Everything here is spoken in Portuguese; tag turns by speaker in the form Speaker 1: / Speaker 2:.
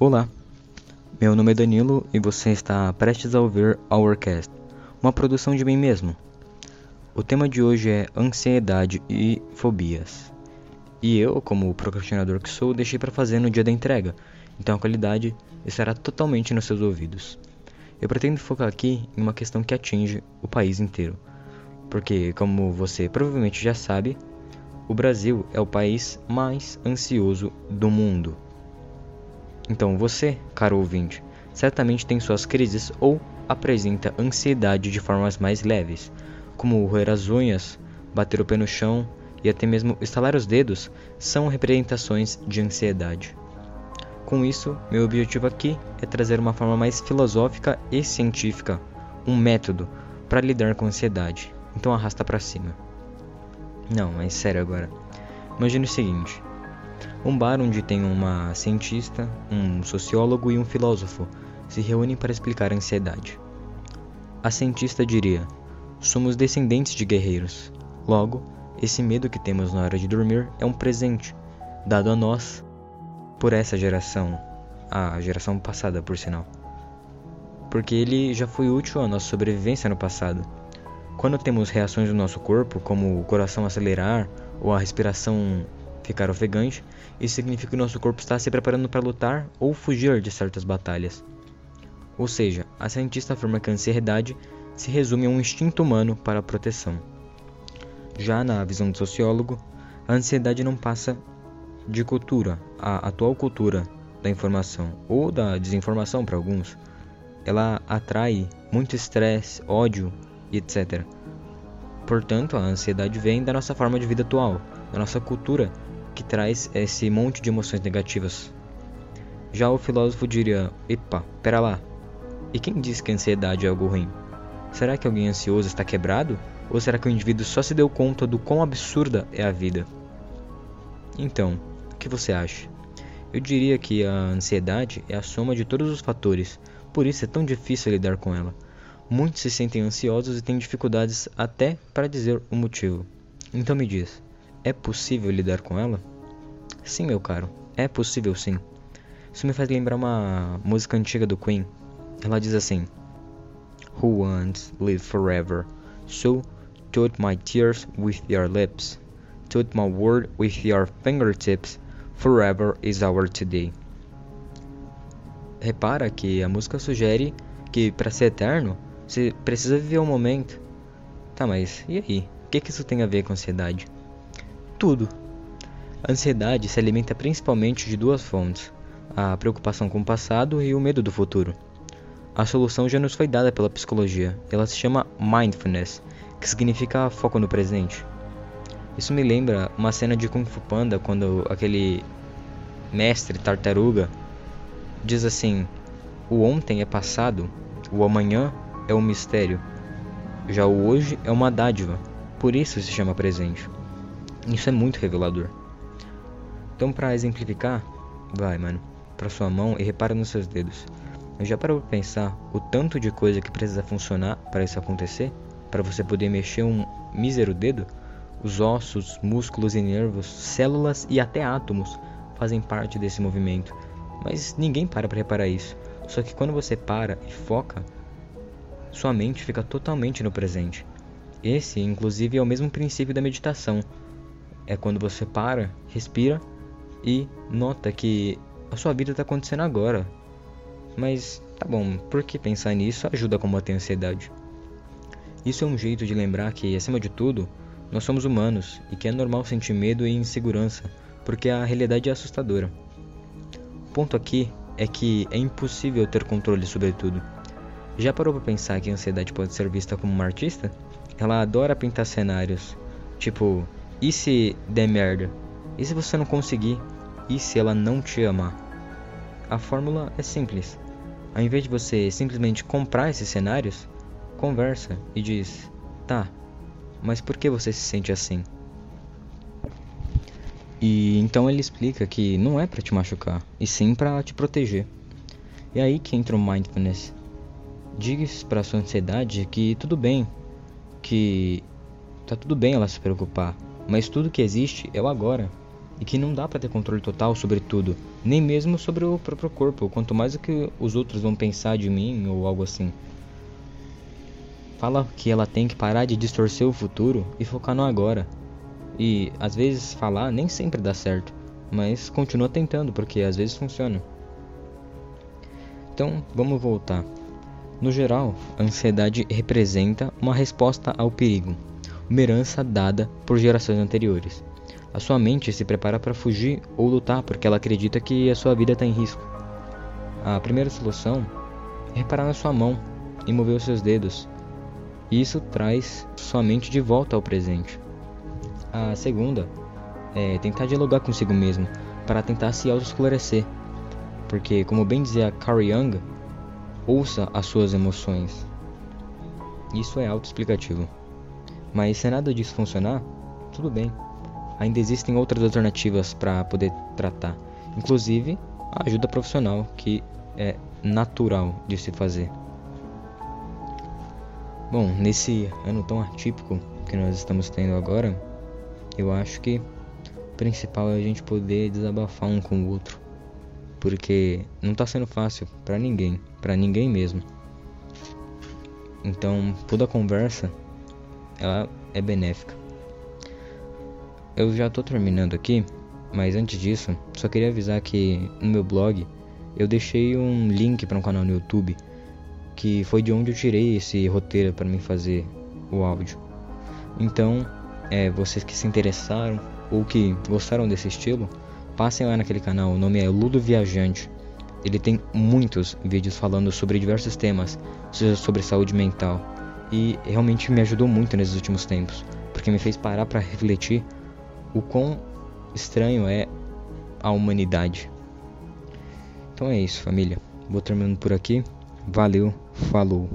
Speaker 1: Olá, meu nome é Danilo e você está prestes a ouvir Ourcast, uma produção de mim mesmo. O tema de hoje é ansiedade e fobias. E eu, como procrastinador que sou, deixei para fazer no dia da entrega, então a qualidade estará totalmente nos seus ouvidos. Eu pretendo focar aqui em uma questão que atinge o país inteiro, porque, como você provavelmente já sabe, o Brasil é o país mais ansioso do mundo. Então você, caro ouvinte, certamente tem suas crises ou apresenta ansiedade de formas mais leves, como roer as unhas, bater o pé no chão e até mesmo estalar os dedos, são representações de ansiedade. Com isso, meu objetivo aqui é trazer uma forma mais filosófica e científica, um método para lidar com a ansiedade. Então arrasta para cima. Não, mas sério agora. Imagine o seguinte: um bar onde tem uma cientista, um sociólogo e um filósofo se reúnem para explicar a ansiedade. A cientista diria: Somos descendentes de guerreiros. Logo, esse medo que temos na hora de dormir é um presente, dado a nós por essa geração, a geração passada, por sinal. Porque ele já foi útil à nossa sobrevivência no passado. Quando temos reações do nosso corpo, como o coração acelerar ou a respiração ficar ofegante, isso significa que o nosso corpo está se preparando para lutar ou fugir de certas batalhas. Ou seja, a cientista afirma que a ansiedade se resume a um instinto humano para a proteção. Já na visão do sociólogo, a ansiedade não passa de cultura, a atual cultura da informação ou da desinformação para alguns. Ela atrai muito estresse, ódio e etc. Portanto, a ansiedade vem da nossa forma de vida atual, da nossa cultura que traz esse monte de emoções negativas. Já o filósofo diria: Epa, pera lá. E quem diz que a ansiedade é algo ruim? Será que alguém ansioso está quebrado? Ou será que o indivíduo só se deu conta do quão absurda é a vida? Então, o que você acha? Eu diria que a ansiedade é a soma de todos os fatores, por isso é tão difícil lidar com ela. Muitos se sentem ansiosos e têm dificuldades até para dizer o motivo. Então me diz, é possível lidar com ela? Sim, meu caro, é possível sim. Isso me faz lembrar uma música antiga do Queen. Ela diz assim: Who wants live forever? So tote my tears with your lips, tote my word with your fingertips. Forever is our today. Repara que a música sugere que para ser eterno você precisa viver o um momento. Tá, mas e aí? O que, que isso tem a ver com ansiedade? Tudo. A ansiedade se alimenta principalmente de duas fontes: a preocupação com o passado e o medo do futuro. A solução já nos foi dada pela psicologia. Ela se chama mindfulness, que significa foco no presente. Isso me lembra uma cena de Kung Fu Panda quando aquele mestre tartaruga diz assim: O ontem é passado, o amanhã é um mistério, já o hoje é uma dádiva, por isso se chama presente. Isso é muito revelador. Então, para exemplificar, vai, mano, para sua mão e repara nos seus dedos. Já parou para pensar o tanto de coisa que precisa funcionar para isso acontecer? Para você poder mexer um mísero dedo? Os ossos, músculos e nervos, células e até átomos fazem parte desse movimento. Mas ninguém para para reparar isso. Só que quando você para e foca, sua mente fica totalmente no presente. Esse, inclusive, é o mesmo princípio da meditação. É quando você para, respira e nota que a sua vida está acontecendo agora. Mas tá bom, por que pensar nisso ajuda a combater a ansiedade? Isso é um jeito de lembrar que, acima de tudo, nós somos humanos e que é normal sentir medo e insegurança, porque a realidade é assustadora. O ponto aqui é que é impossível ter controle sobre tudo. Já parou para pensar que a ansiedade pode ser vista como uma artista? Ela adora pintar cenários, tipo, e se der merda? E se você não conseguir? E se ela não te amar? A fórmula é simples. Ao invés de você simplesmente comprar esses cenários, conversa e diz: "Tá, mas por que você se sente assim?" E então ele explica que não é para te machucar, e sim para te proteger. E aí que entra o mindfulness. Diz para sua ansiedade que tudo bem, que tá tudo bem ela se preocupar, mas tudo que existe é o agora e que não dá para ter controle total sobre tudo. nem mesmo sobre o próprio corpo, quanto mais o que os outros vão pensar de mim ou algo assim. Fala que ela tem que parar de distorcer o futuro e focar no agora. E às vezes falar nem sempre dá certo, mas continua tentando porque às vezes funciona. Então, vamos voltar. No geral, a ansiedade representa uma resposta ao perigo, uma herança dada por gerações anteriores. A sua mente se prepara para fugir ou lutar porque ela acredita que a sua vida está em risco. A primeira solução é reparar na sua mão e mover os seus dedos. Isso traz sua mente de volta ao presente. A segunda é tentar dialogar consigo mesmo para tentar se auto-esclarecer. Porque, como bem dizia Carl Jung, ouça as suas emoções. Isso é autoexplicativo. Mas se nada disso funcionar, tudo bem ainda existem outras alternativas para poder tratar, inclusive a ajuda profissional, que é natural de se fazer. Bom, nesse ano tão atípico que nós estamos tendo agora, eu acho que o principal é a gente poder desabafar um com o outro, porque não está sendo fácil para ninguém, para ninguém mesmo. Então, toda conversa ela é benéfica. Eu já tô terminando aqui, mas antes disso, só queria avisar que no meu blog eu deixei um link para um canal no YouTube que foi de onde eu tirei esse roteiro para me fazer o áudio. Então, é, vocês que se interessaram ou que gostaram desse estilo, passem lá naquele canal. O nome é Ludo Viajante. Ele tem muitos vídeos falando sobre diversos temas, seja sobre saúde mental, e realmente me ajudou muito nesses últimos tempos, porque me fez parar para refletir o quão estranho é a humanidade. Então é isso, família. Vou terminando por aqui. Valeu, falou.